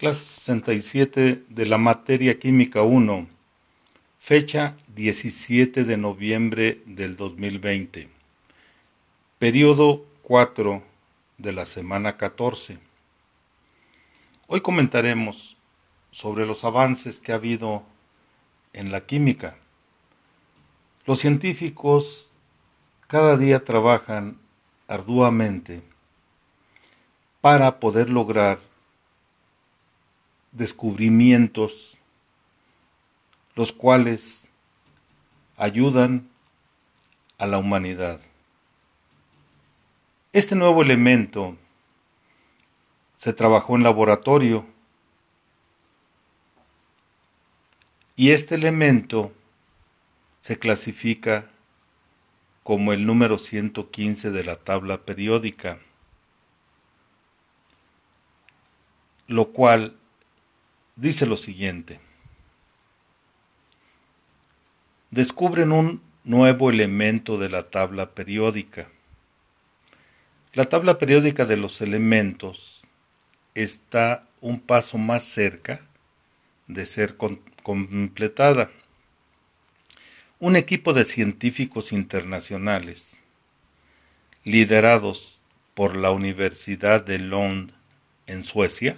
Clase 67 de la materia química 1. Fecha 17 de noviembre del 2020. Periodo 4 de la semana 14. Hoy comentaremos sobre los avances que ha habido en la química. Los científicos cada día trabajan arduamente para poder lograr descubrimientos, los cuales ayudan a la humanidad. Este nuevo elemento se trabajó en laboratorio y este elemento se clasifica como el número 115 de la tabla periódica, lo cual dice lo siguiente. Descubren un nuevo elemento de la tabla periódica. La tabla periódica de los elementos está un paso más cerca de ser completada. Un equipo de científicos internacionales, liderados por la Universidad de Lund en Suecia,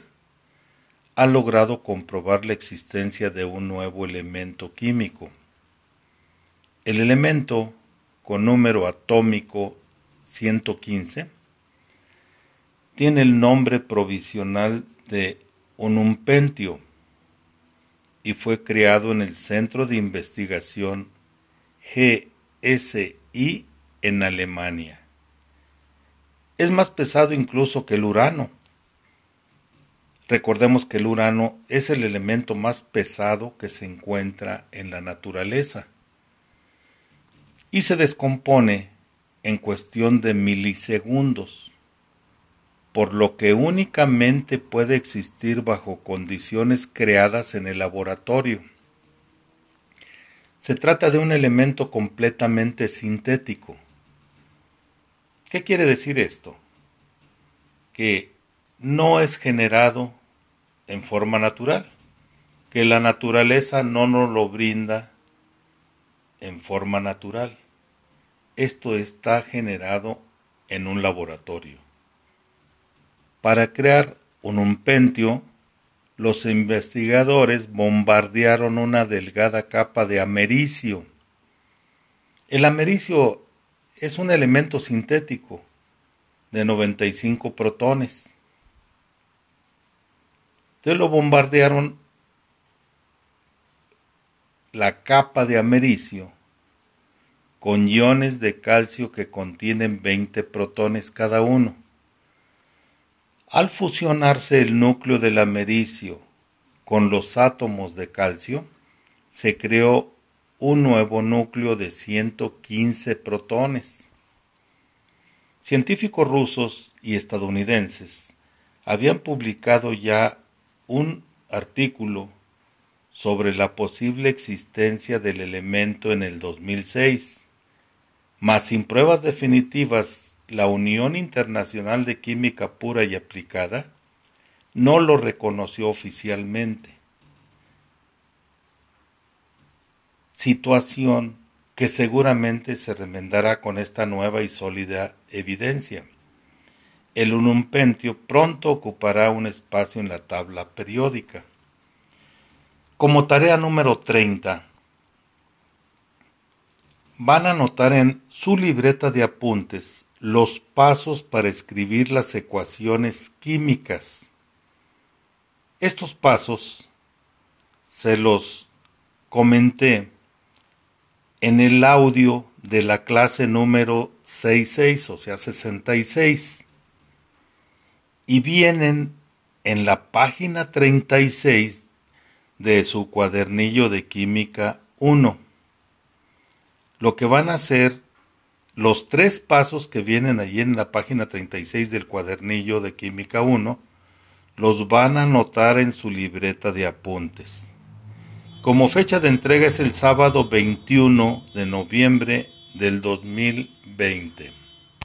ha logrado comprobar la existencia de un nuevo elemento químico. El elemento con número atómico 115 tiene el nombre provisional de onumpentio y fue creado en el Centro de Investigación GSI en Alemania. Es más pesado incluso que el urano Recordemos que el urano es el elemento más pesado que se encuentra en la naturaleza y se descompone en cuestión de milisegundos, por lo que únicamente puede existir bajo condiciones creadas en el laboratorio. Se trata de un elemento completamente sintético. ¿Qué quiere decir esto? Que no es generado en forma natural, que la naturaleza no nos lo brinda en forma natural. Esto está generado en un laboratorio. Para crear un umpentio, los investigadores bombardearon una delgada capa de americio. El americio es un elemento sintético de 95 protones entonces lo bombardearon la capa de americio con iones de calcio que contienen 20 protones cada uno. Al fusionarse el núcleo del americio con los átomos de calcio, se creó un nuevo núcleo de 115 protones. Científicos rusos y estadounidenses habían publicado ya un artículo sobre la posible existencia del elemento en el 2006, mas sin pruebas definitivas, la Unión Internacional de Química Pura y Aplicada no lo reconoció oficialmente. Situación que seguramente se remendará con esta nueva y sólida evidencia el unumpentio pronto ocupará un espacio en la tabla periódica. Como tarea número 30, van a anotar en su libreta de apuntes los pasos para escribir las ecuaciones químicas. Estos pasos se los comenté en el audio de la clase número 66, o sea, 66 y vienen en la página 36 de su cuadernillo de química 1. Lo que van a hacer los tres pasos que vienen allí en la página 36 del cuadernillo de química 1 los van a anotar en su libreta de apuntes. Como fecha de entrega es el sábado 21 de noviembre del 2020.